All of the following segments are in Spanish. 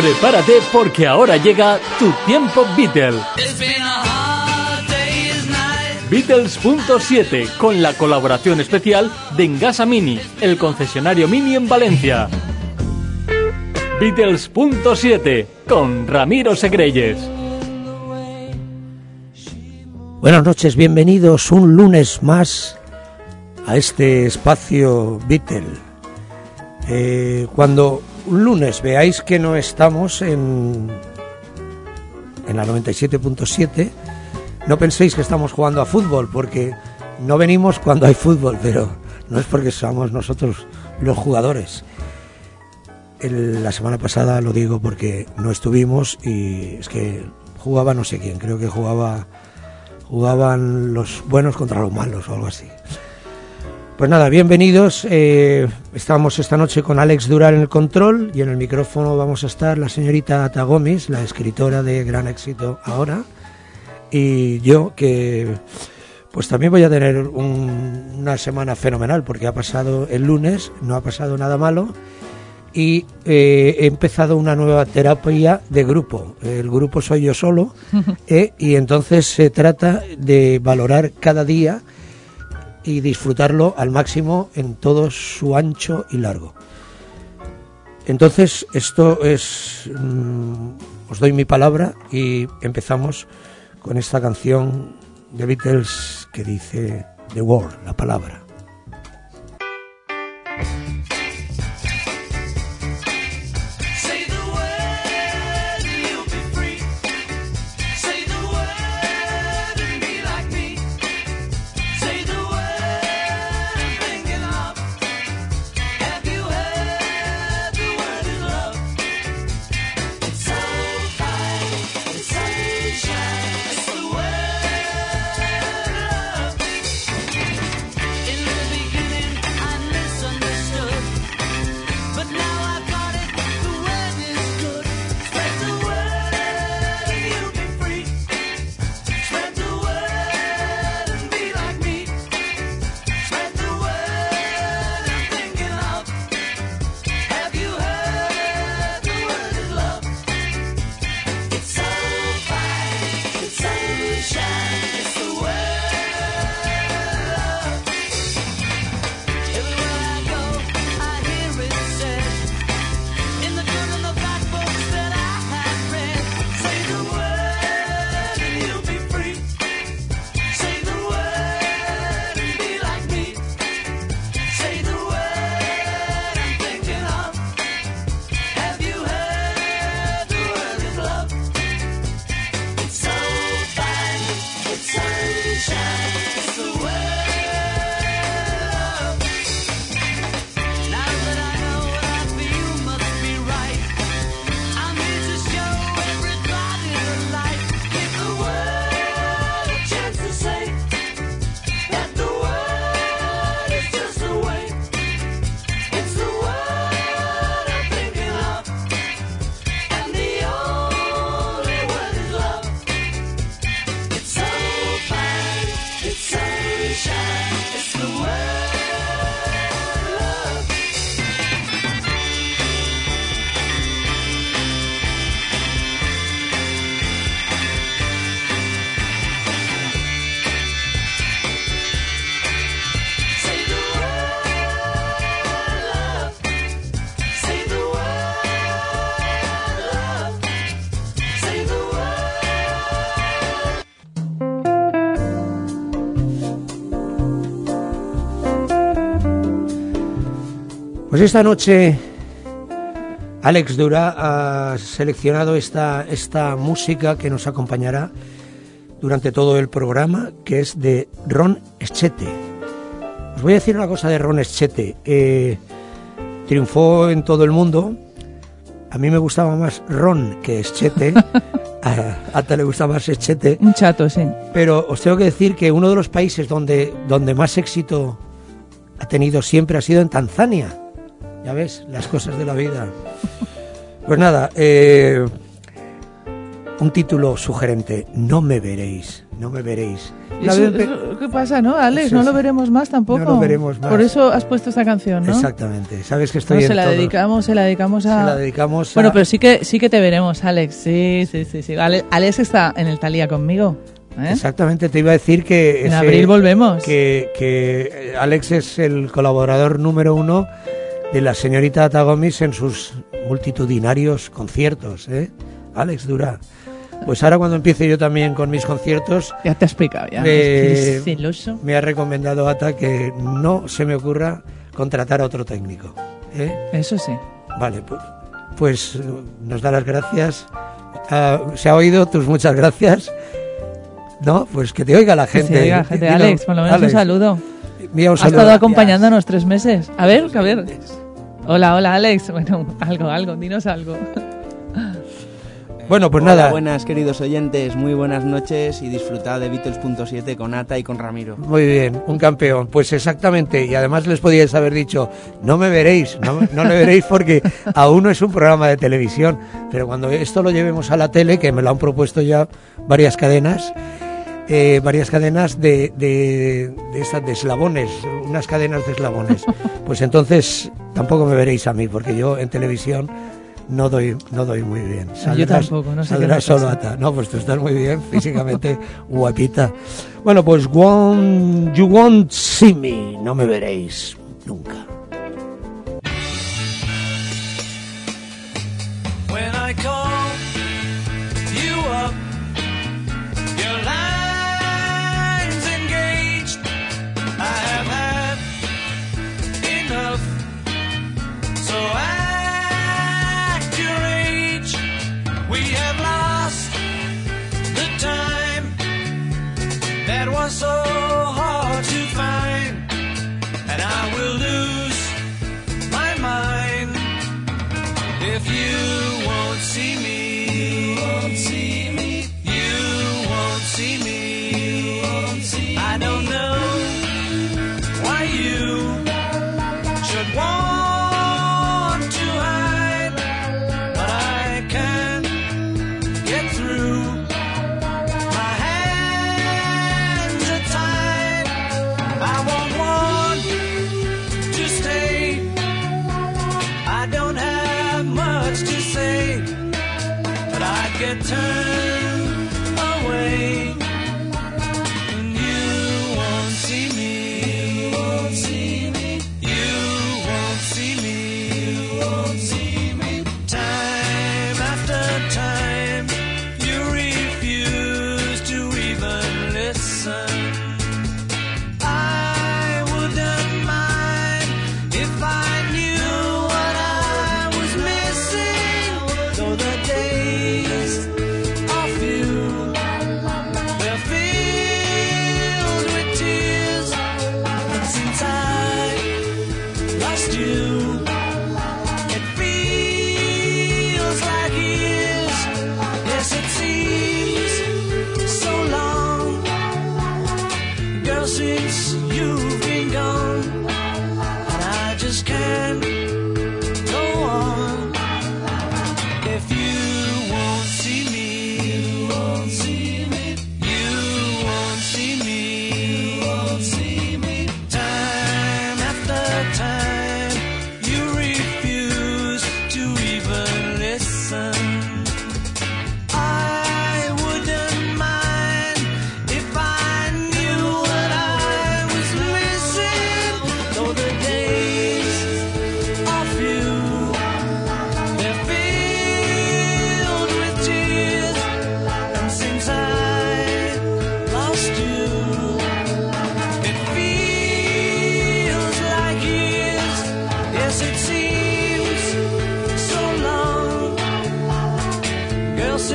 Prepárate porque ahora llega tu tiempo Beatle. Beatles.7 con la colaboración especial de Engasa Mini, el concesionario Mini en Valencia. Beatles.7 con Ramiro Segreyes. Buenas noches, bienvenidos un lunes más a este espacio Beatle. Eh, cuando lunes veáis que no estamos en, en la 97.7, no penséis que estamos jugando a fútbol, porque no venimos cuando hay fútbol, pero no es porque somos nosotros los jugadores. la semana pasada lo digo porque no estuvimos y es que jugaba no sé quién, creo que jugaba jugaban los buenos contra los malos o algo así. Pues nada, bienvenidos. Eh, estamos esta noche con Alex Dural en el control y en el micrófono vamos a estar la señorita Ata Gómez, la escritora de gran éxito ahora, y yo que pues también voy a tener una semana fenomenal porque ha pasado el lunes, no ha pasado nada malo y eh, he empezado una nueva terapia de grupo. El grupo soy yo solo eh, y entonces se trata de valorar cada día y disfrutarlo al máximo en todo su ancho y largo. Entonces, esto es, mm, os doy mi palabra y empezamos con esta canción de Beatles que dice The Word, la palabra. Pues esta noche Alex Dura ha seleccionado esta, esta música que nos acompañará durante todo el programa, que es de Ron Eschete. Os voy a decir una cosa de Ron Eschete. Eh, triunfó en todo el mundo. A mí me gustaba más Ron que Eschete. a Ata le gustaba más Eschete. Un chato, sí. Pero os tengo que decir que uno de los países donde, donde más éxito ha tenido siempre ha sido en Tanzania. Ya ves, las cosas de la vida. Pues nada, eh, un título sugerente, No me veréis no me veréis. ¿Qué pasa, no, Alex? no lo veremos más tampoco. No lo veremos más. Por eso has puesto esta canción, ¿no? Exactamente. Sabes que estoy se la dedicamos, se la dedicamos a. Se la dedicamos Bueno, pero sí que sí que te veremos, Alex. Sí, sí, sí, sí. Alex está en el Talía conmigo. ¿eh? Exactamente, te iba a decir que... En abril volvemos. Que, que Alex es el colaborador número uno de la señorita Tagomis en sus multitudinarios conciertos, ¿eh? Alex Dura. Pues ahora cuando empiece yo también con mis conciertos... Ya te he explicado, ya. me ha recomendado Ata que no se me ocurra contratar a otro técnico. ¿eh? Eso sí. Vale, pues, pues nos da las gracias. Ah, se ha oído tus muchas gracias. No, pues que te oiga la gente. Que oiga, gente. Alex, por lo menos un saludo. Ha estado acompañándonos tres meses. A ver, a ver. Hola, hola, Alex. Bueno, algo, algo, dinos algo. Bueno, pues nada. Buenas, queridos oyentes, muy buenas noches y disfrutad de Beatles.7 con Ata y con Ramiro. Muy bien, un campeón. Pues exactamente, y además les podíais haber dicho, no me veréis, no, no le veréis porque aún no es un programa de televisión, pero cuando esto lo llevemos a la tele, que me lo han propuesto ya varias cadenas, eh, varias cadenas de, de, de, de eslabones, unas cadenas de eslabones. Pues entonces tampoco me veréis a mí, porque yo en televisión no doy, no doy muy bien. Yo tampoco, no sé saldrás solo ata. No, pues tú estás muy bien, físicamente guapita. Bueno, pues won't, You Won't See Me, no me veréis nunca. So return.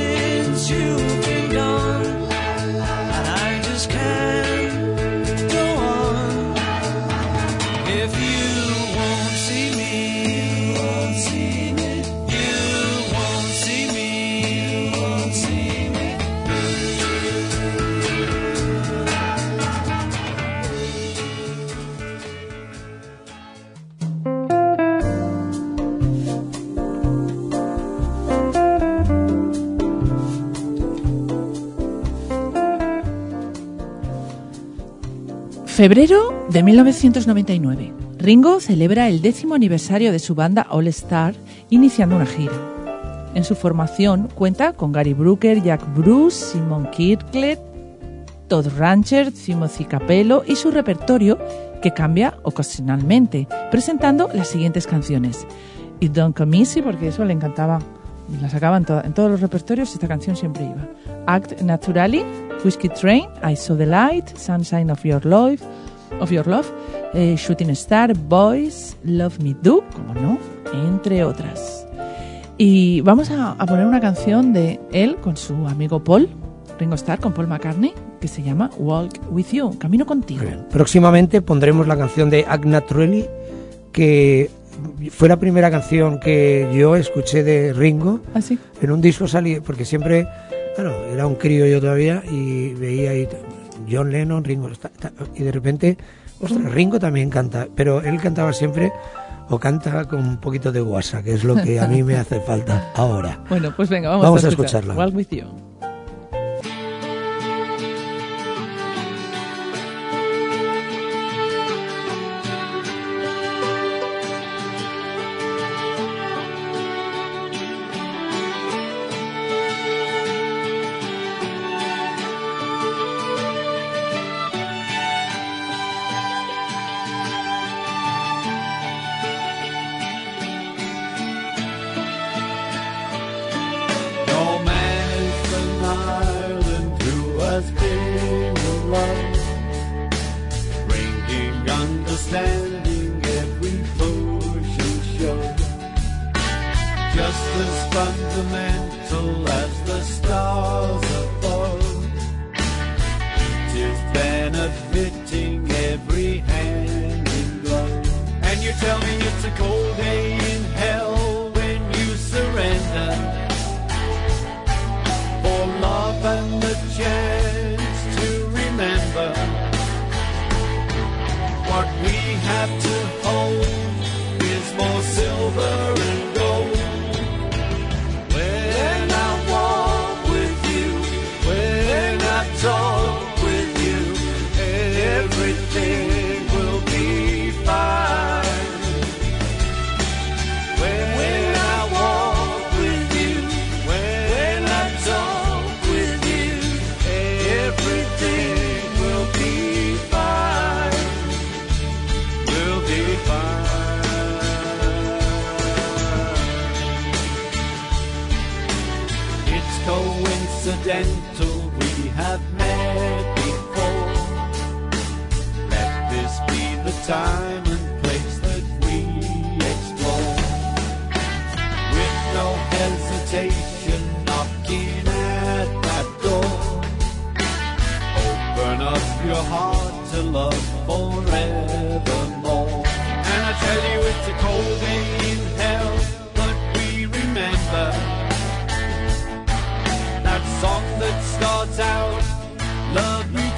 Since you've been gone, I just can't Febrero de 1999. Ringo celebra el décimo aniversario de su banda All Star, iniciando una gira. En su formación cuenta con Gary Brooker, Jack Bruce, Simon Kirklet, Todd Rancher, Timothy Capello y su repertorio que cambia ocasionalmente, presentando las siguientes canciones. It Don't Come Easy, porque eso le encantaba, la sacaban en todos los repertorios, esta canción siempre iba. Act Naturally, Whiskey Train, I Saw the Light, Sunshine of Your Love, of Your Love eh, Shooting Star, Boys, Love Me Do, como no, entre otras. Y vamos a, poner una canción de él con su amigo Paul, Ringo Starr, con Paul McCartney, que se llama Walk With You, Camino Contigo. Próximamente pondremos la canción de Act Naturally, que fue la primera canción que yo escuché de Ringo. ¿Ah, En un disco salí, porque siempre, claro, era un crío yo todavía y veía ahí John Lennon, Ringo, y de repente, ostras, Ringo también canta, pero él cantaba siempre o canta con un poquito de guasa, que es lo que a mí me hace falta ahora. Bueno, pues venga, vamos, a, escucharla. Walk with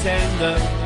tender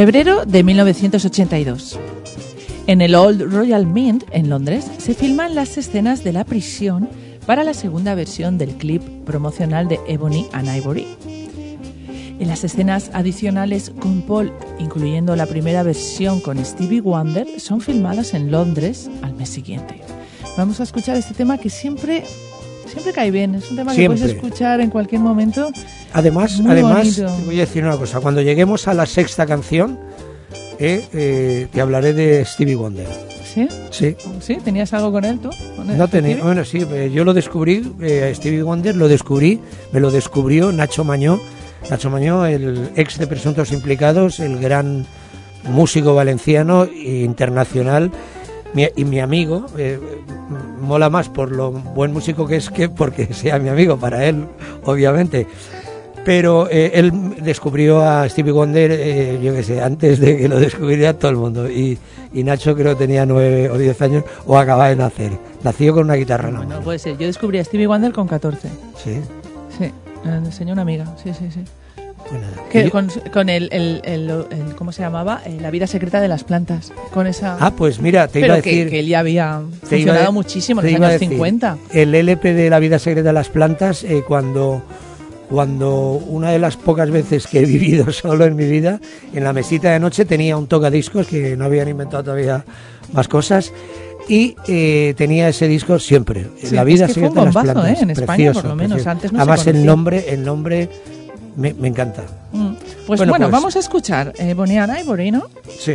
Febrero de 1982. En el Old Royal Mint, en Londres, se filman las escenas de la prisión para la segunda versión del clip promocional de Ebony and Ivory. En las escenas adicionales con Paul, incluyendo la primera versión con Stevie Wonder, son filmadas en Londres al mes siguiente. Vamos a escuchar este tema que siempre, siempre cae bien. Es un tema que puedes escuchar en cualquier momento. Además, además, te voy a decir una cosa. Cuando lleguemos a la sexta canción, eh, eh, te hablaré de Stevie Wonder. ¿Sí? Sí. ¿Sí? ¿Tenías algo con él tú? no tenía. Bueno, sí, eh, yo lo descubrí, eh, Stevie Wonder lo descubrí, me lo descubrió Nacho Mañó Nacho Mañó, el ex de Presuntos Implicados, el gran músico valenciano e internacional y mi amigo. Eh, mola más por lo buen músico que es que porque sea mi amigo, para él, obviamente. Pero eh, él descubrió a Stevie Wonder, eh, yo qué sé, antes de que lo descubriera todo el mundo. Y, Nacho creo que tenía nueve o diez años o acababa de nacer. Nació con una guitarra en la No puede ser. Yo descubrí a Stevie Wonder con 14. Sí. Sí. Me enseñó una amiga, sí, sí, sí. Que, con, con el, el, el, ¿Cómo se llamaba? Eh, la vida secreta de las plantas. Con esa. Ah, pues mira, te iba a decir. Que, que él ya había funcionado muchísimo en los años 50. El LP de la vida secreta de las plantas, eh, cuando, cuando una de las pocas veces que he vivido solo en mi vida, en la mesita de noche tenía un tocadiscos que no habían inventado todavía más cosas y eh, tenía ese disco siempre. la vida es que fue un bombazo, ¿eh? En España, por lo menos. Antes no Además, el nombre, el nombre me, me encanta. Mm. Pues bueno, pues, vamos a escuchar eh, Bonnie and Ivory, ¿no? Sí.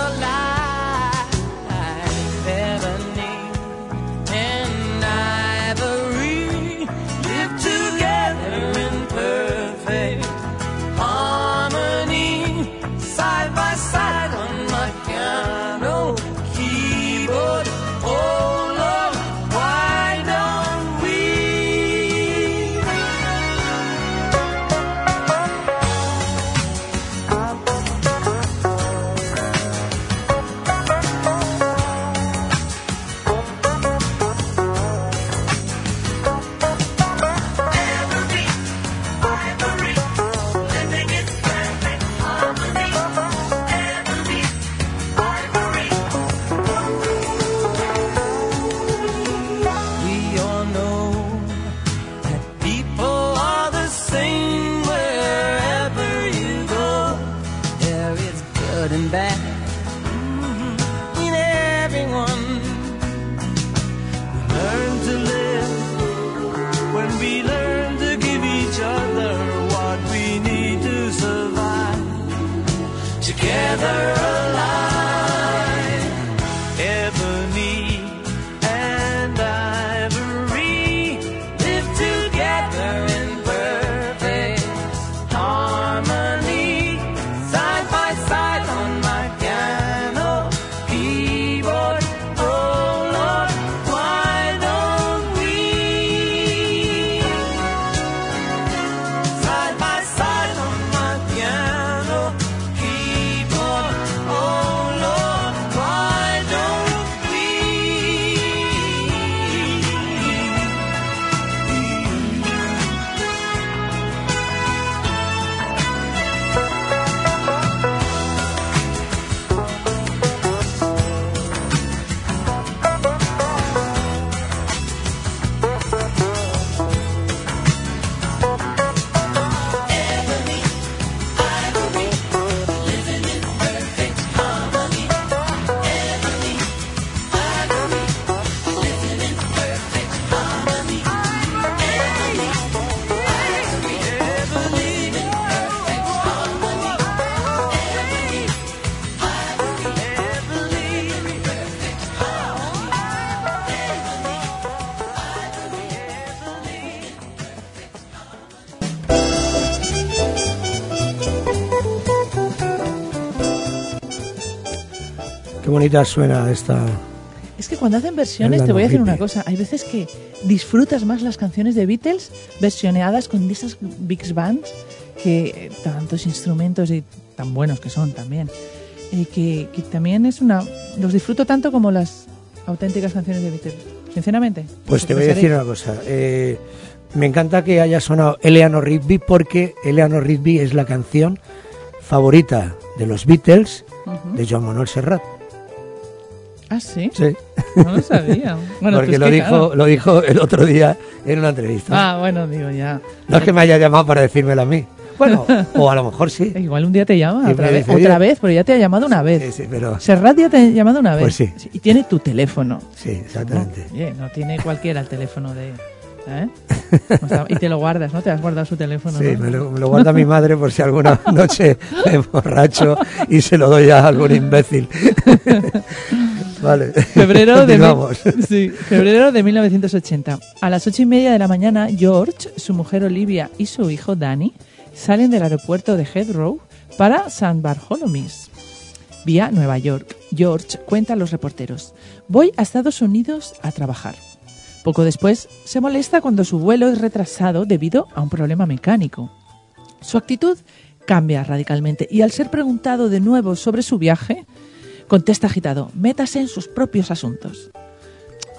bonita suena esta. Es que cuando hacen versiones, te voy a decir una cosa, hay veces que disfrutas más las canciones de Beatles versioneadas con esas big bands, que eh, tantos instrumentos y tan buenos que son también, eh, que, que también es una... Los disfruto tanto como las auténticas canciones de Beatles, sinceramente. Pues te voy a decir una cosa. eh, me encanta que haya sonado Eleanor Rigby porque Eleanor Rigby es la canción favorita de los Beatles de Joan Manuel Serrat. Ah, sí, Sí, no lo sabía. Bueno, porque pues lo dijo, claro. lo dijo el otro día en una entrevista. Ah, bueno, digo ya. No es que me haya llamado para decírmelo a mí. Bueno, o a lo mejor sí. Igual un día te llama otra vez, dice, otra vez, pero ya te ha llamado una vez. Sí, sí, pero Serrat ya te ha llamado una vez. Pues sí. Y tiene tu teléfono. sí, exactamente. No, oye, no tiene cualquiera el teléfono de... ¿eh? Y te lo guardas, ¿no? Te has guardado su teléfono, Sí, ¿no? me lo, me lo guarda mi madre por si alguna noche me borracho y se lo doy a algún imbécil. Vale. Febrero de, mil- sí, febrero de 1980. A las ocho y media de la mañana, George, su mujer Olivia y su hijo Danny salen del aeropuerto de Heathrow para San Bartholomew, vía Nueva York. George cuenta a los reporteros, voy a Estados Unidos a trabajar. Poco después, se molesta cuando su vuelo es retrasado debido a un problema mecánico. Su actitud cambia radicalmente y al ser preguntado de nuevo sobre su viaje, contesta agitado, métase en sus propios asuntos.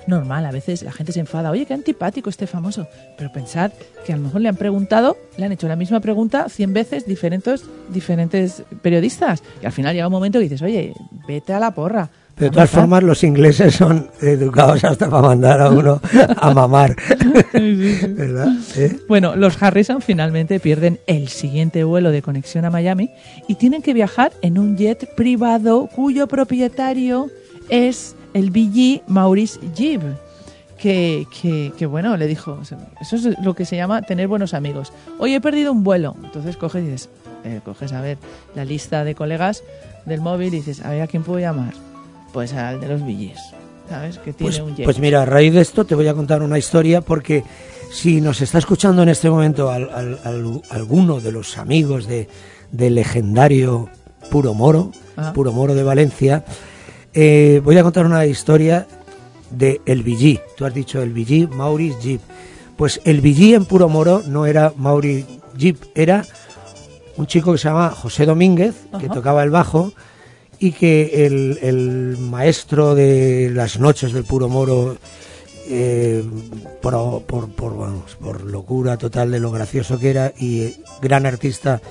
Normal, a veces la gente se enfada, oye, qué antipático este famoso. Pero pensad que a lo mejor le han preguntado, le han hecho la misma pregunta 100 veces diferentes, diferentes periodistas. Y al final llega un momento que dices, oye, vete a la porra. De todas formas, los ingleses son educados hasta para mandar a uno a mamar. ¿Verdad? ¿Eh? Bueno, los Harrison finalmente pierden el siguiente vuelo de conexión a Miami y tienen que viajar en un jet privado cuyo propietario es el BG Maurice Gibb. Que, que, que, bueno, le dijo, eso es lo que se llama tener buenos amigos. Oye, he perdido un vuelo. Entonces coges y dices, eh, coges a ver la lista de colegas del móvil y dices, a ver, ¿a quién puedo llamar? Pues al de los BGs, ¿sabes? Que tiene Pues, un pues mira, a raíz de esto te voy a contar una historia porque si nos está escuchando en este momento al- al- al- alguno de los amigos de, del legendario Puro Moro. Puro Moro de Valencia, eh, voy a contar una historia de el Villí. Tú has dicho el Villí, Maurice Jeep. Pues el Villí en Puro Moro no era Maurice Jeep, era un chico que se llama José Domínguez, que tocaba el bajo, y que el, el maestro de las noches del Puro Moro, eh, por, por, por, vamos, por locura total de lo gracioso que era, y eh, gran artista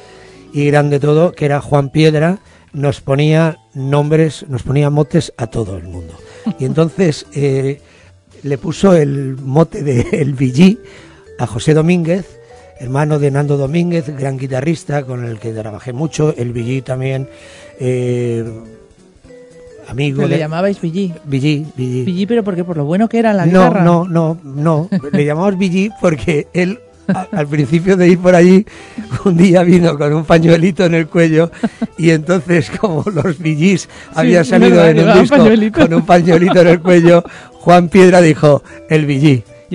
y grande todo, que era Juan Piedra, nos ponía nombres, nos ponía motes a todo el mundo. Y entonces eh, le puso el mote de El Villí a José Domínguez, hermano de Nando Domínguez, gran guitarrista con el que trabajé mucho, el Villí también, eh, amigo le de... llamabais BG. Villí, Villí. BG, pero ¿por qué? ¿Por lo bueno que era la No, guitarra? no, no, no. Le llamamos Villí porque él, a- al principio de ir por allí, un día vino con un pañuelito en el cuello y entonces, como los Villís habían salido en un llevaban disco pañuelito. con un pañuelito en el cuello, Juan Piedra dijo, el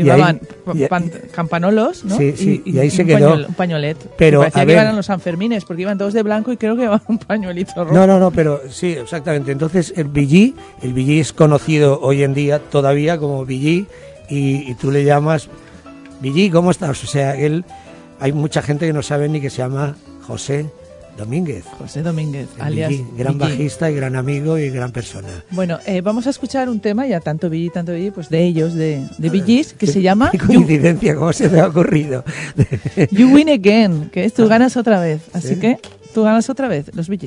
Villí. Y ahí- Llevaban pa- y- pan- campanolos, ¿no? Sí, sí, y ahí se un quedó. un pañuelet. Pero, Y parecía a que ver- iban a los Sanfermines, porque iban todos de blanco y creo que llevaban un pañuelito rojo. No, no, no, pero sí, exactamente. Entonces el Villí, el Villí es conocido hoy en día todavía como Villí y, y tú le llamas Villí, ¿cómo estás? O sea, él, hay mucha gente que no sabe ni que se llama José Domínguez. José Domínguez, el alias Villí, gran bajista y gran amigo y gran persona. Bueno, eh, vamos a escuchar un tema, ya tanto Billy, tanto Billy, pues de ellos, de, de Gees, que Qué- se llama Qué you, coincidencia, ¿cómo se me ha ocurrido? You Win Again, que es tú ganas otra vez. Así ¿Sí? que tú ganas otra vez, los Bee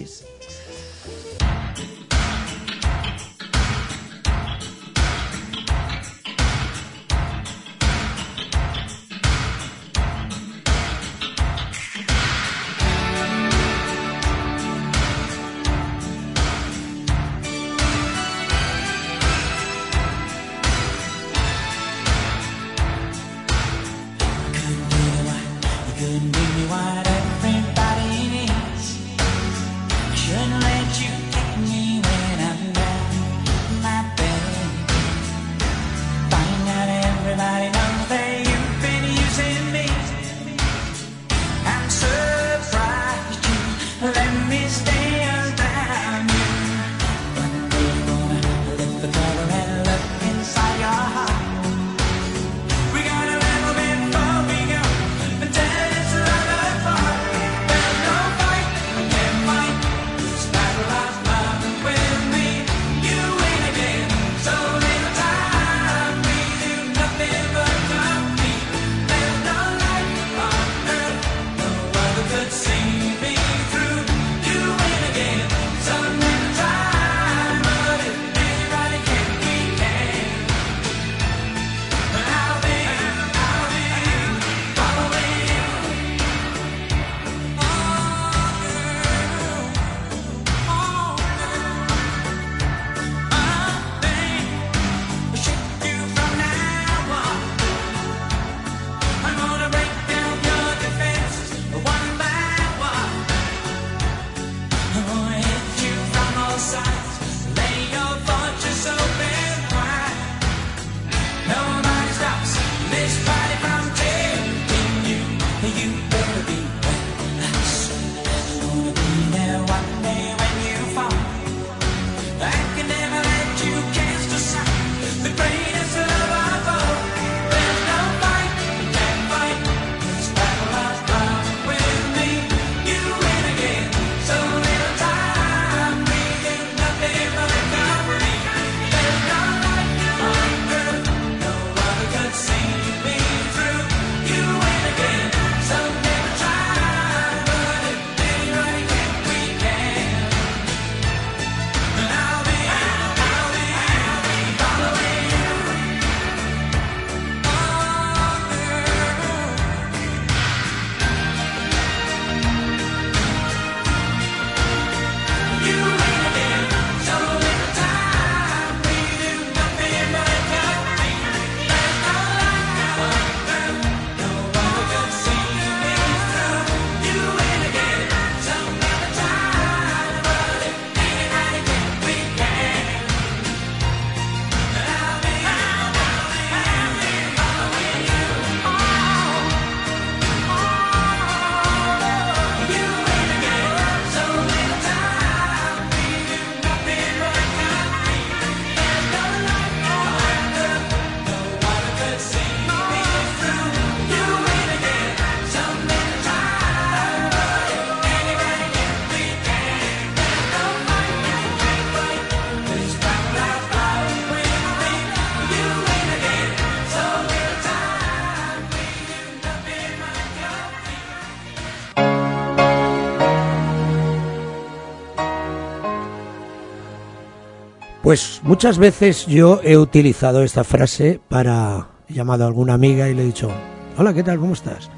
Pues muchas veces yo he utilizado esta frase para he llamado a alguna amiga y le he dicho, hola, ¿qué tal? ¿Cómo estás?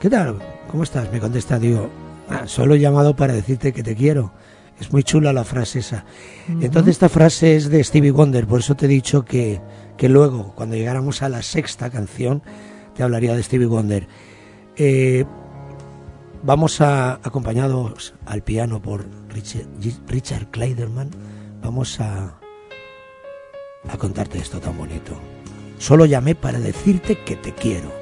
¿Qué tal? ¿Cómo estás? Me contesta, digo, "Ah, solo he llamado para decirte que te quiero. Es muy chula la frase esa. Entonces esta frase es de Stevie Wonder, por eso te he dicho que, que luego, cuando llegáramos a la sexta canción, te hablaría de Stevie Wonder. Eh, vamos a, acompañados al piano por Richard, Richard Kleiderman, vamos a, a contarte esto tan bonito. Solo llamé para decirte que te quiero.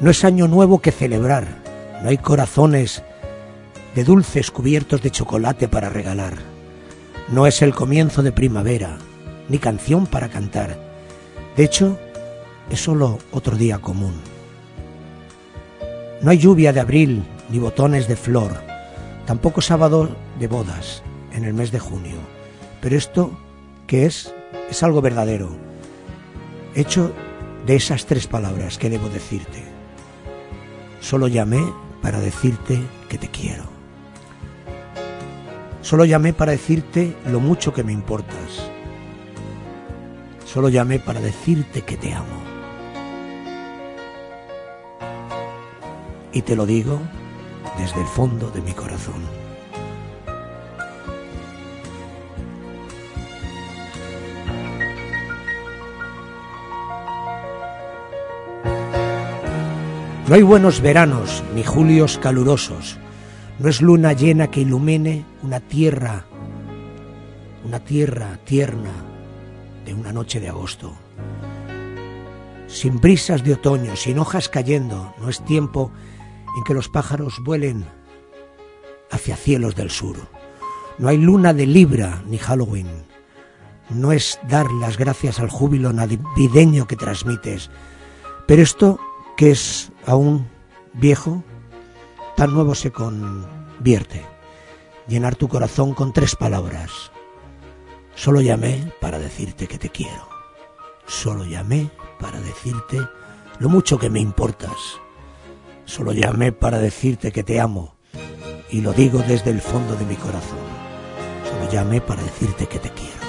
No es año nuevo que celebrar, no hay corazones de dulces cubiertos de chocolate para regalar. No es el comienzo de primavera, ni canción para cantar. De hecho, es solo otro día común. No hay lluvia de abril ni botones de flor, tampoco sábado de bodas en el mes de junio. Pero esto, ¿qué es? Es algo verdadero, hecho de esas tres palabras que debo decirte. Solo llamé para decirte que te quiero. Solo llamé para decirte lo mucho que me importas. Solo llamé para decirte que te amo. Y te lo digo desde el fondo de mi corazón. No hay buenos veranos ni julios calurosos. No es luna llena que ilumine una tierra, una tierra tierna de una noche de agosto. Sin brisas de otoño, sin hojas cayendo, no es tiempo en que los pájaros vuelen hacia cielos del sur. No hay luna de Libra ni Halloween. No es dar las gracias al júbilo navideño que transmites. Pero esto, que es aún viejo, tan nuevo se convierte. Llenar tu corazón con tres palabras. Solo llamé para decirte que te quiero. Solo llamé para decirte lo mucho que me importas. Solo llamé para decirte que te amo. Y lo digo desde el fondo de mi corazón. Solo llamé para decirte que te quiero.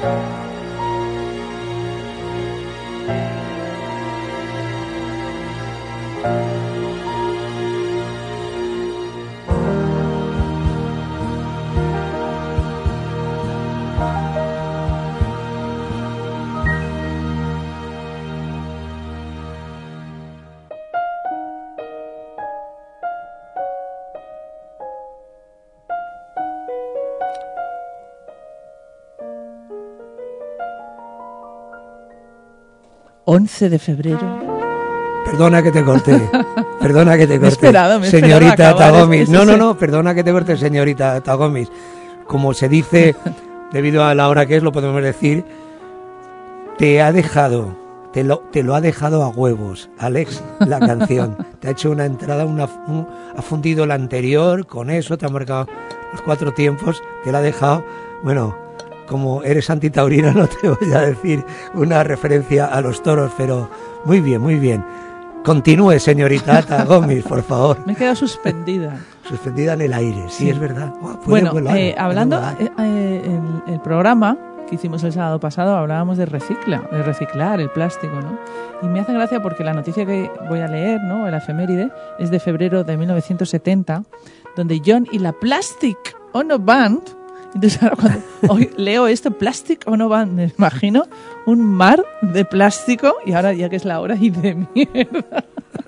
Música ...11 de febrero... Perdona que te corte, perdona que te corte, esperado, señorita Tagomis. No, no, no, perdona que te corte, señorita Tagomis. Como se dice, debido a la hora que es, lo podemos decir, te ha dejado, te lo, te lo ha dejado a huevos, Alex, la canción. te ha hecho una entrada, una, un- ha fundido la anterior, con eso te ha marcado los cuatro tiempos, te la ha dejado, bueno, como eres antitaurina no te voy a decir una referencia a los toros, pero muy bien, muy bien. Continúe, señorita Ata Gómez, por favor. Me he quedado suspendida. Suspendida en el aire, sí, Sí. es verdad. Bueno, volar, eh, hablando, eh, eh, el, el programa que hicimos el sábado pasado hablábamos de recicla, de reciclar el plástico, ¿no? Y me hace gracia porque la noticia que voy a leer, ¿no? El efeméride, es de febrero de 1970, donde John y la Plastic Ono Band, entonces ahora cuando hoy leo esto, Plastic Ono Band, me imagino un mar de plástico y ahora ya que es la hora y de mierda.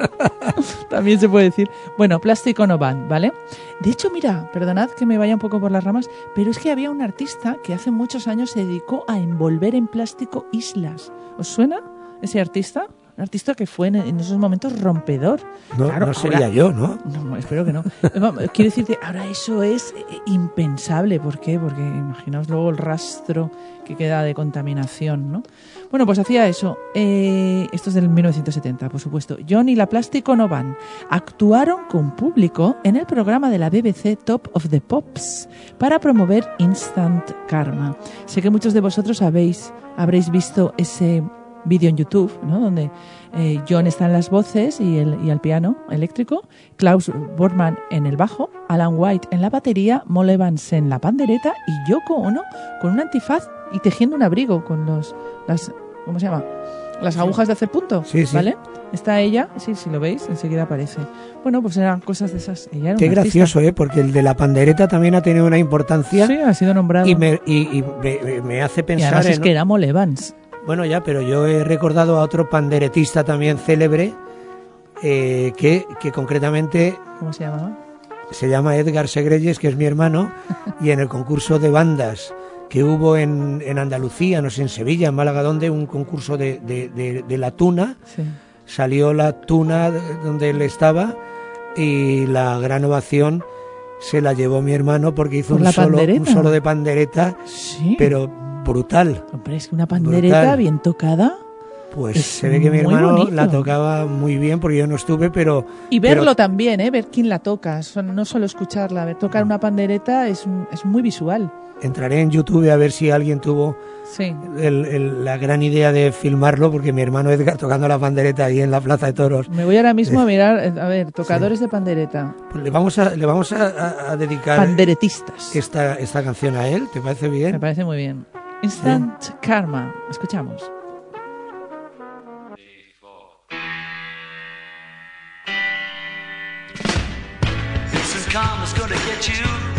También se puede decir. Bueno, plástico no van, ¿vale? De hecho, mira, perdonad que me vaya un poco por las ramas, pero es que había un artista que hace muchos años se dedicó a envolver en plástico islas. ¿Os suena? ese artista, un artista que fue en, en esos momentos rompedor. No, Claro, no sería ahora- yo, ¿no? No, espero que no. Vamos, Quiero decirte, ahora eso es eh, impensable. ¿Por qué? Porque imaginaos luego el rastro que queda de contaminación, ¿no? Bueno, pues hacía eso. Eh, esto es del 1970, por supuesto. John y la Plástico no van. Actuaron con público en el programa de la BBC Top of the Pops para promover Instant Karma. Sé que muchos de vosotros habéis, habréis visto ese vídeo en YouTube, ¿no? donde eh, John está en las voces y el, y el piano eléctrico, Klaus Bormann en el bajo, Alan White en la batería, Moll Evans en la pandereta y Yoko Ono con un antifaz y tejiendo un abrigo con los las ¿cómo se llama? Las agujas de hacer punto, Sí, sí. ¿vale? Está ella, sí, si lo veis, enseguida aparece. Bueno, pues eran cosas de esas. Ella era Qué artista. gracioso, ¿eh? Porque el de la pandereta también ha tenido una importancia Sí, ha sido nombrado. y, me, y, y me, me hace Y pensar además en... es que era Moll Evans. Bueno, ya, pero yo he recordado a otro panderetista también célebre eh, que, que concretamente ¿Cómo se llamaba? se llama Edgar Segreyes, que es mi hermano, y en el concurso de bandas que hubo en, en Andalucía, no sé, en Sevilla, en Málaga, donde un concurso de, de- de- de la tuna, Sí. salió la tuna de- donde él estaba y la gran ovación se la llevó mi hermano porque hizo ¿Por un solo, un solo de pandereta, Sí. pero brutal. Hombre, es que una pandereta Brutal. bien tocada. Pues Es se ve que mi hermano bonito. la tocaba muy bien porque yo no estuve, pero Y pero- verlo también, ¿eh? Ver quién la toca. No solo escucharla. Ver tocar una pandereta es, es muy visual. Entraré en YouTube a ver si alguien tuvo Sí. el- el- la gran idea de filmarlo porque mi hermano Edgar tocando la pandereta ahí en la Plaza de Toros. Me voy ahora mismo a mirar, eh, a ver, tocadores de pandereta. Pues le vamos a, le vamos a, a- a dedicar Panderetistas. esta, esta canción a él, ¿te parece Me bien? parece muy bien. Instant Karma. Escuchamos. Instant karma's gonna get you.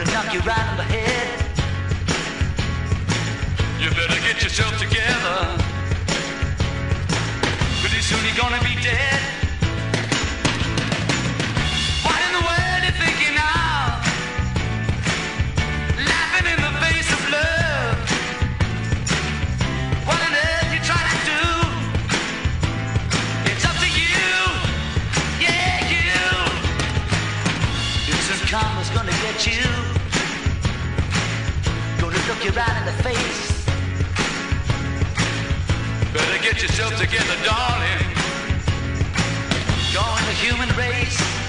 Gonna knock you right on the head. You better get yourself together. Pretty soon you're gonna be dead. What in the world you thinking of? Laughing in the face of love. What on earth you trying to do? It's up to you. Yeah, you. Instant karma's gonna get you. Look you right in the face. Better get yourself together, darling. Join the human race.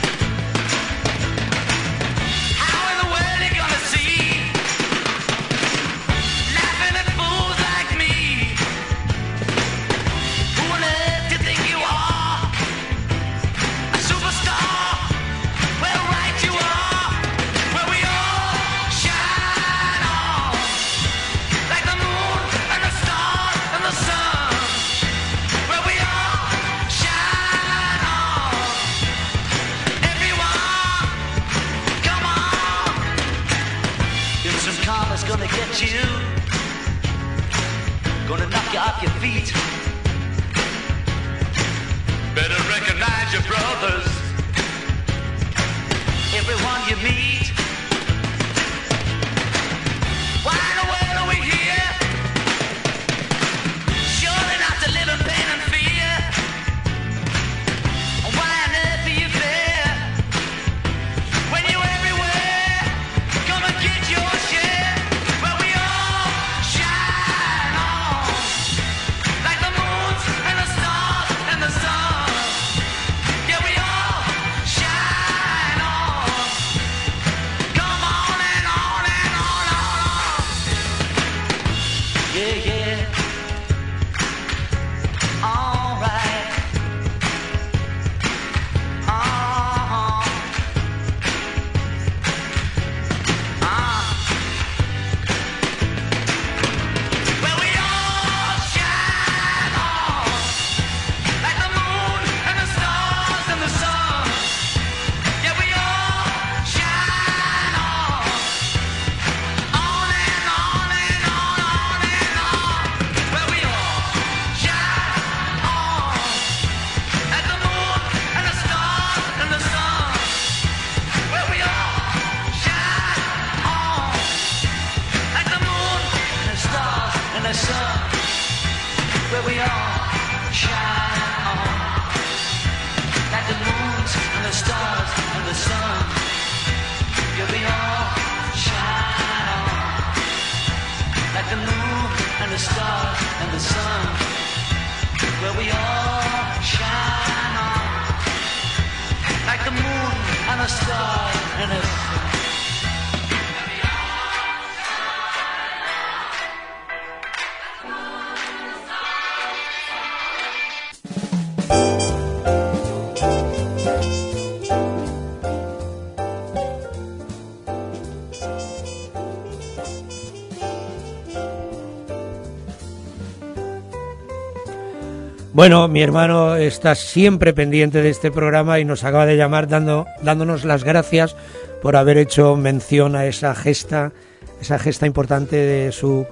Bueno, mi hermano está siempre pendiente de este programa y nos acaba de llamar dando, dándonos las gracias por haber hecho mención a esa gesta, esa gesta importante de su,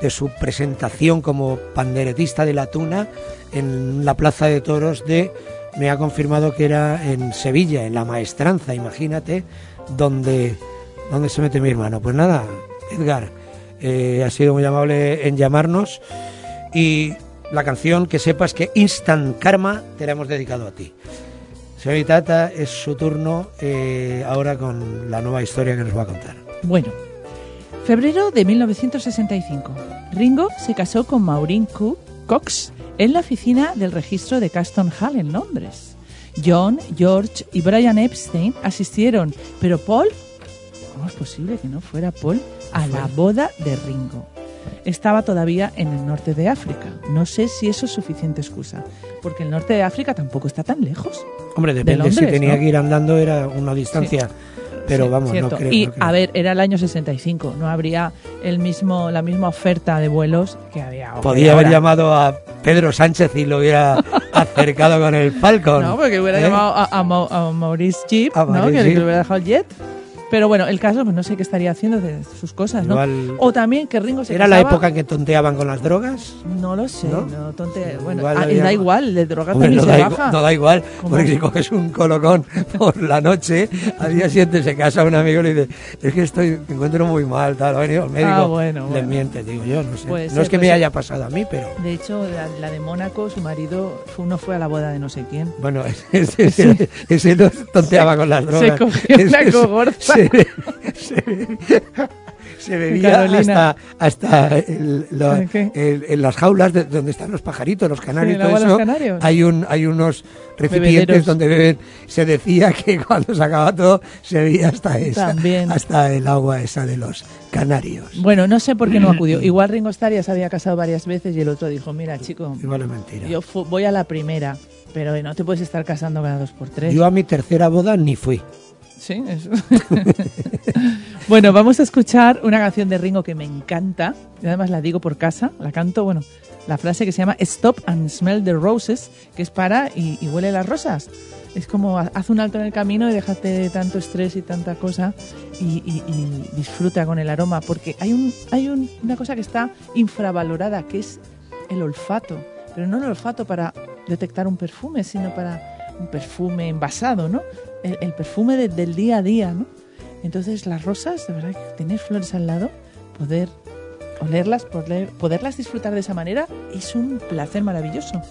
de su presentación como panderetista de la tuna en la Plaza de Toros de, me ha confirmado que era en Sevilla, en la maestranza, imagínate, donde, donde se mete mi hermano. Pues nada, Edgar, eh, ha sido muy amable en llamarnos y la canción que sepas que Instant Karma te la hemos dedicado a ti. Señorita Tata, es su turno eh, ahora con la nueva historia que nos va a contar. Bueno, febrero de 1965. Ringo se casó con Maureen Co- Cox en la oficina del registro de Caston Hall en Londres. John, George y Brian Epstein asistieron, pero Paul, ¿cómo es posible que no fuera Paul? A la boda de Ringo. Estaba todavía en el norte de África. No sé si eso es suficiente excusa, porque el norte de África tampoco está tan lejos. Hombre, depende si Londres, tenía ¿no? que ir andando, era una distancia. Pero Sí, vamos, cierto. no creo. Y no creo. a ver, era el año 65, no habría el mismo la misma oferta de vuelos que había ahora. Podía haber llamado a Pedro Sánchez y lo hubiera acercado con el Falcon. No, porque hubiera ¿eh? llamado a, a a Maurice Jeep, A ¿no? Maurice Que, Jeep. le hubiera dejado el jet. Pero bueno, el caso, pues no sé qué estaría haciendo de sus cosas, ¿no? Igual- O también que Ringo se ¿Era la época en que tonteaban con las drogas? No lo sé, ¿No? no, tonte. Bueno, Igual ah, había- da igual, de droga Hombre, también no se da, baja. no da igual, ¿Cómo? porque si coges un colocón por la noche, al día siguiente se casa un amigo y le dice, es que estoy, me encuentro muy mal, tal, ha venido el médico, Ah, bueno, le miente, digo yo, no sé. No ser, es que me haya pasado a mí, pero De hecho, la, la de Mónaco, su marido, fue- uno fue a la boda de no sé quién. bueno, ese, ese, ese no tonteaba con las drogas. cogió una Ese se- bebía hasta, hasta el- lo- ¿El qué? el- en las jaulas de, donde están los pajaritos, los canarios, el todo eso, los canarios. hay un hay unos recipientes Bebederos. donde beben. Se decía que cuando se acaba todo se bebía hasta esa, También. hasta el agua esa de los canarios. Bueno, no sé por qué no acudió. Igual Ringo Starr ya se había casado varias veces y el otro dijo, mira, chico, Igual es mentira. yo voy a la primera, pero no te puedes estar casando cada dos por tres. Yo a mi tercera boda ni fui. Sí, eso. bueno, vamos a escuchar una canción de Ringo que me encanta. Y además la digo por casa, la canto, bueno, la frase que se llama Stop and smell the roses, que es para y, huele las rosas. Es como ha- haz un alto en el camino y déjate tanto estrés y tanta cosa y, disfruta con el aroma, porque hay, un, hay un- una cosa que está infravalorada, que es el olfato. Pero no el olfato para detectar un perfume, sino para un perfume envasado, ¿no? El, el perfume de- del día a día, ¿no? Entonces las rosas, de verdad, tener flores al lado, poder olerlas, poder, poderlas disfrutar de esa manera, es un placer maravilloso.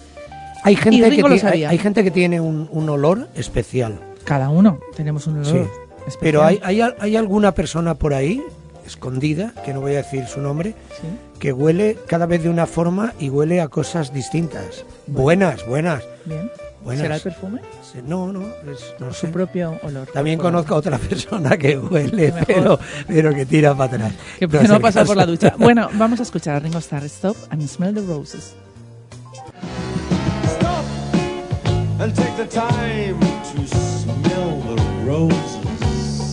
Hay gente, que, Ringo lo ti- hay, gente que tiene un, un olor especial. Cada uno tenemos un olor Sí. especial. Pero hay, hay, al- hay alguna persona por ahí, escondida, que no voy a decir su nombre, Sí. que huele cada vez de una forma y huele a cosas distintas. Buenas, buenas. Bien. Buenas. ¿Será el perfume? No, no, es- no Su sé. propio olor. También conozco a otra persona que huele, pero, pero que tira para atrás. Que No no, pasado por la ducha. Bueno, vamos a escuchar a Ringo Starr. Stop and smell the roses. Stop and take the time to smell the roses.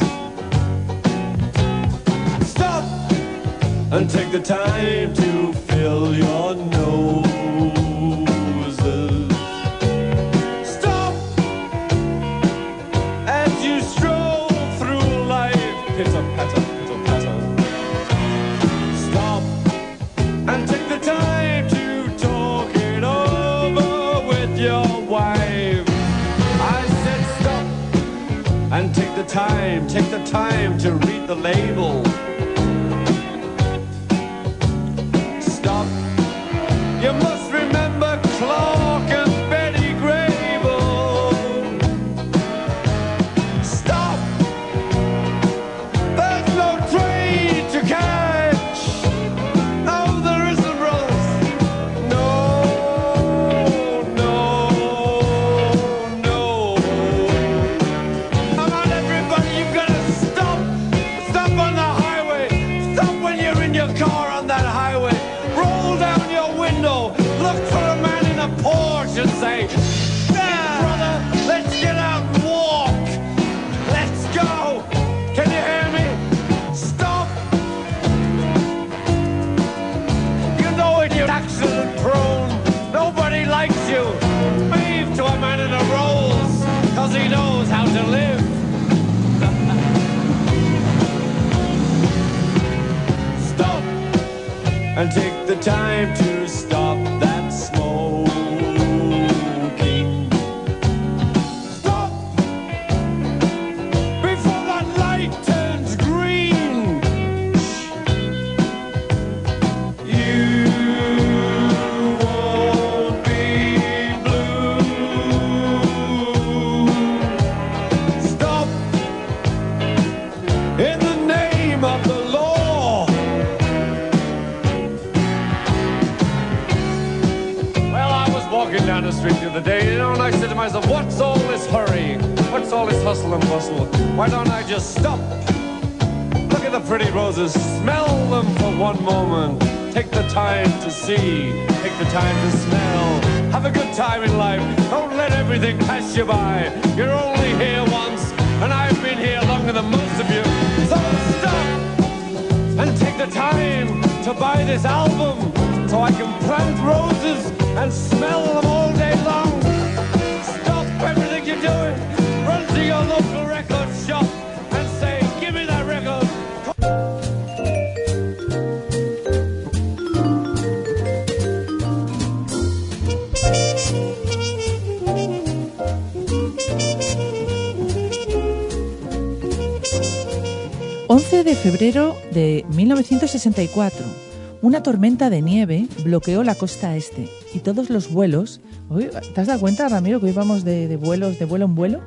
Stop and take the time to fill your noses. Time, take the time to read the label. And take the time to roses, smell them for one moment. Take the time to see, take the time to smell. Have a good time in life. Don't let everything pass you by. You're only here once, and I've been here longer than most of you. So stop and take the time to buy this album so I can plant roses and smell them de febrero de 1964. Una tormenta de nieve bloqueó la costa este y todos los vuelos. Uy, ¿Te has dado cuenta, Ramiro, que hoy vamos de, de vuelos, de vuelo en vuelo?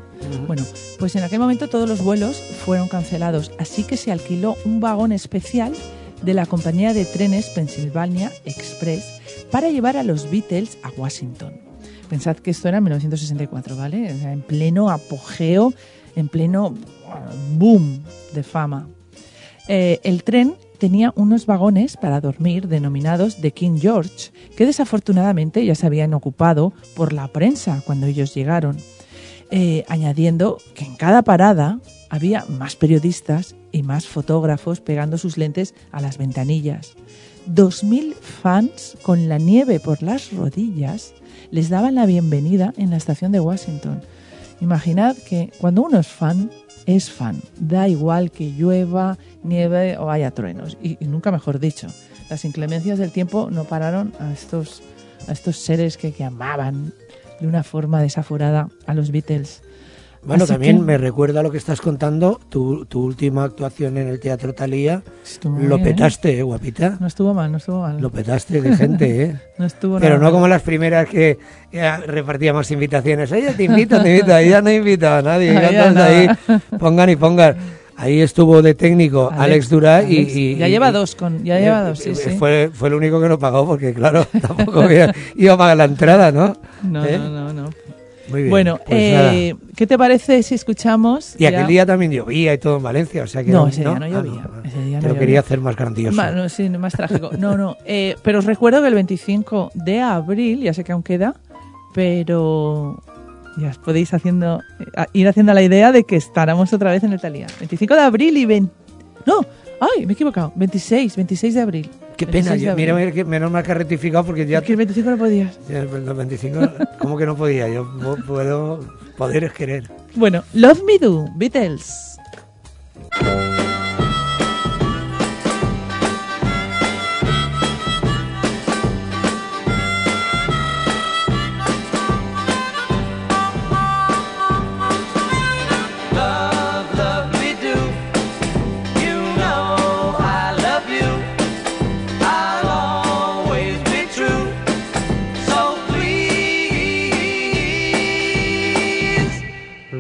Bueno, pues en aquel momento todos los vuelos fueron cancelados, así que se alquiló un vagón especial de la compañía de trenes Pennsylvania Express para llevar a los Beatles a Washington. Pensad que esto era en 1964, ¿vale? O sea, en pleno apogeo, en pleno boom de fama. Eh, el tren tenía unos vagones para dormir denominados The King George, que desafortunadamente ya se habían ocupado por la prensa cuando ellos llegaron, eh, añadiendo que en cada parada había más periodistas y más fotógrafos pegando sus lentes a las ventanillas. 2.000 fans con la nieve por las rodillas les daban la bienvenida en la estación de Washington. Imaginad que cuando uno es fan, es fan. Da igual que llueva, nieve o haya truenos. Y, nunca mejor dicho, las inclemencias del tiempo no pararon a estos, a estos seres que, que amaban de una forma desaforada a los Beatles. Bueno, Así también que- me recuerda lo que estás contando, tu, tu última actuación en el Teatro Talía. Estuvo Lo bien, ¿eh? petaste, ¿eh, guapita? No estuvo mal, no estuvo mal. Lo petaste de gente, ¿eh? no estuvo Pero nada no como las primeras que eh, repartíamos invitaciones. Oye, te invito, te invito. Ahí ya no he invitado a nadie. Ahí pongan y pongan. Ahí estuvo de técnico Alex, Alex, Durá y, Alex. y- Ya lleva dos con- ya lleva dos, sí, eh, sí. Fue, el único que no pagó porque, claro, tampoco había- iba a pagar la entrada, ¿no? No, ¿Eh? no, no, no. Muy bien. Bueno, pues eh, ¿qué te parece si escuchamos? Y aquel día también llovía y todo en Valencia, o sea que No, ese día no Ah, llovía, ese día te no lo llovía. quería hacer más grandioso. Ma- no, sí, más trágico. No, no. eh, pero os recuerdo que el 25 de abril, ya sé que aún queda, pero ya os podéis haciendo, eh, ir haciendo la idea de que estaremos otra vez en el Talía. 25 de abril y 20... No, ay, me he equivocado. 26, 26 de abril. Qué pena, 26 de yo- mira, mira que menos mal que has rectificado porque ya... Es que el 25 no podías. el 25, ¿cómo que no podía? Yo puedo... Poder es querer. Bueno, Love Me Do, Beatles.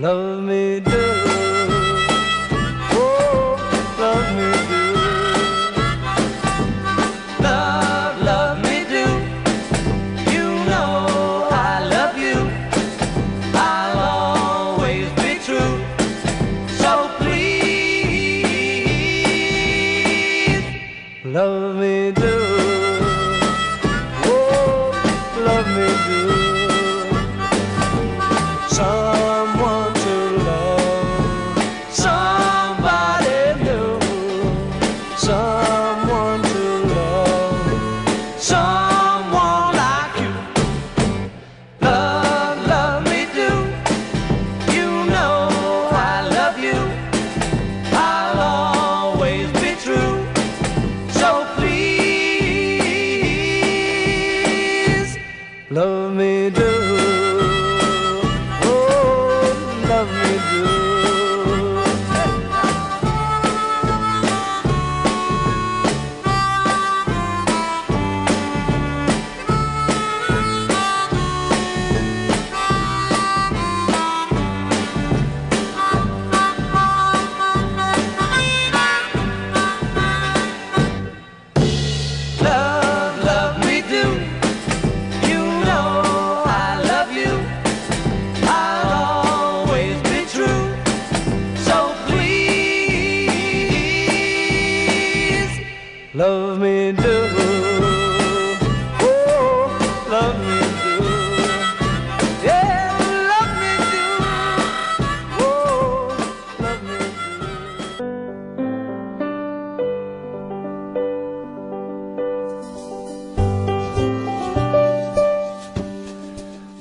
Love me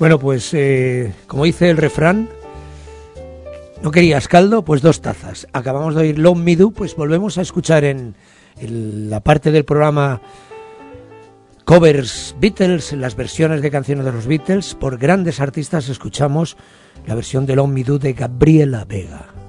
Bueno, pues eh, como dice el refrán, ¿no querías caldo? Pues dos tazas. Acabamos de oír Love Me Do, pues volvemos a escuchar en, en la parte del programa covers Beatles, las versiones de canciones de los Beatles, por grandes artistas escuchamos la versión de Love Me Do de Gabriela Vega.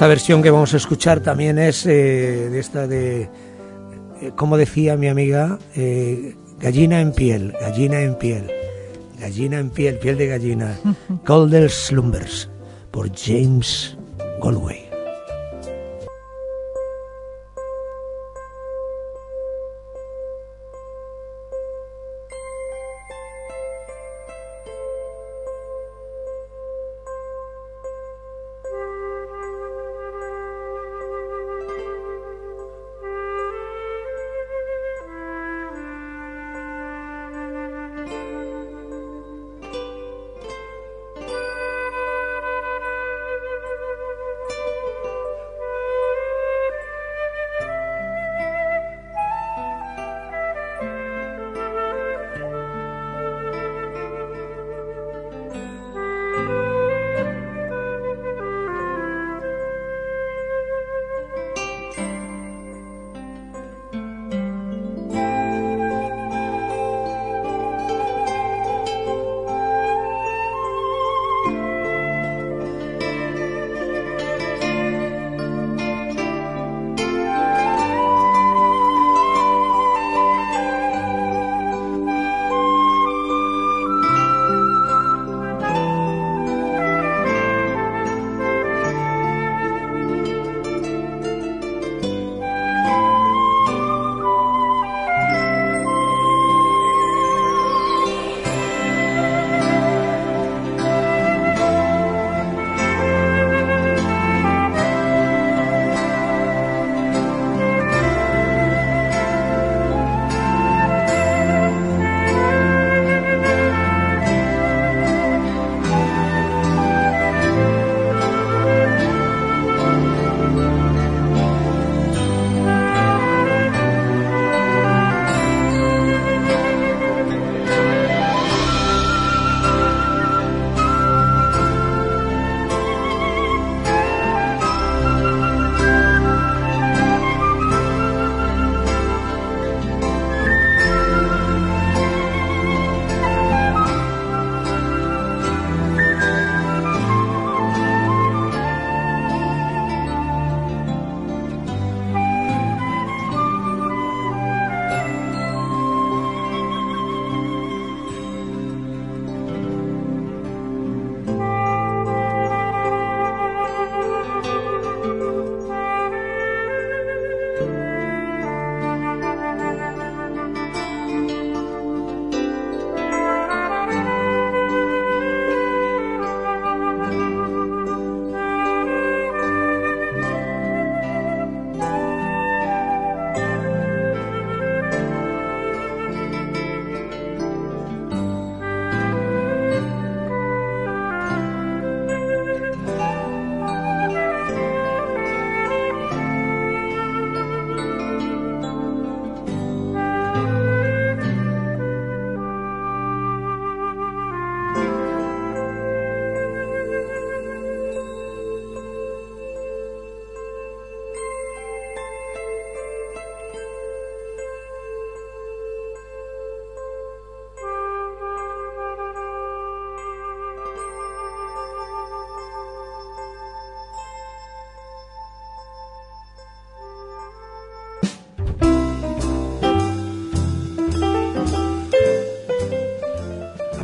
Esta versión que vamos a escuchar también es eh, de esta de, eh, como decía mi amiga, eh, gallina en piel, gallina en piel, gallina en piel, piel de gallina. Golden Slumbers por James Galway.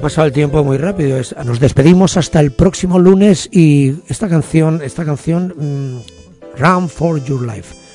pasado el tiempo muy rápido. Nos despedimos hasta el próximo lunes y esta canción, esta canción, mm, Run for Your Life